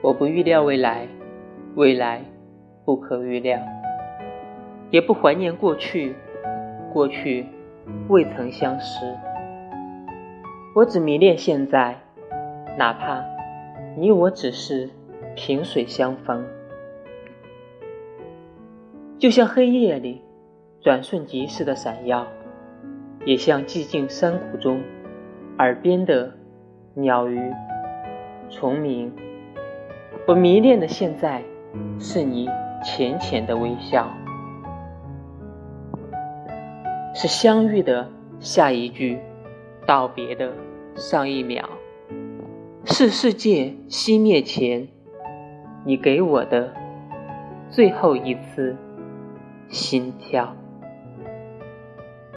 我不预料未来，未来不可预料，也不怀念过去，过去未曾相识。我只迷恋现在，哪怕你我只是萍水相逢。就像黑夜里转瞬即逝的闪耀，也像寂静山谷中耳边的鸟语虫鸣。我迷恋的现在，是你浅浅的微笑，是相遇的下一句，道别的上一秒，是世界熄灭前，你给我的最后一次。心跳。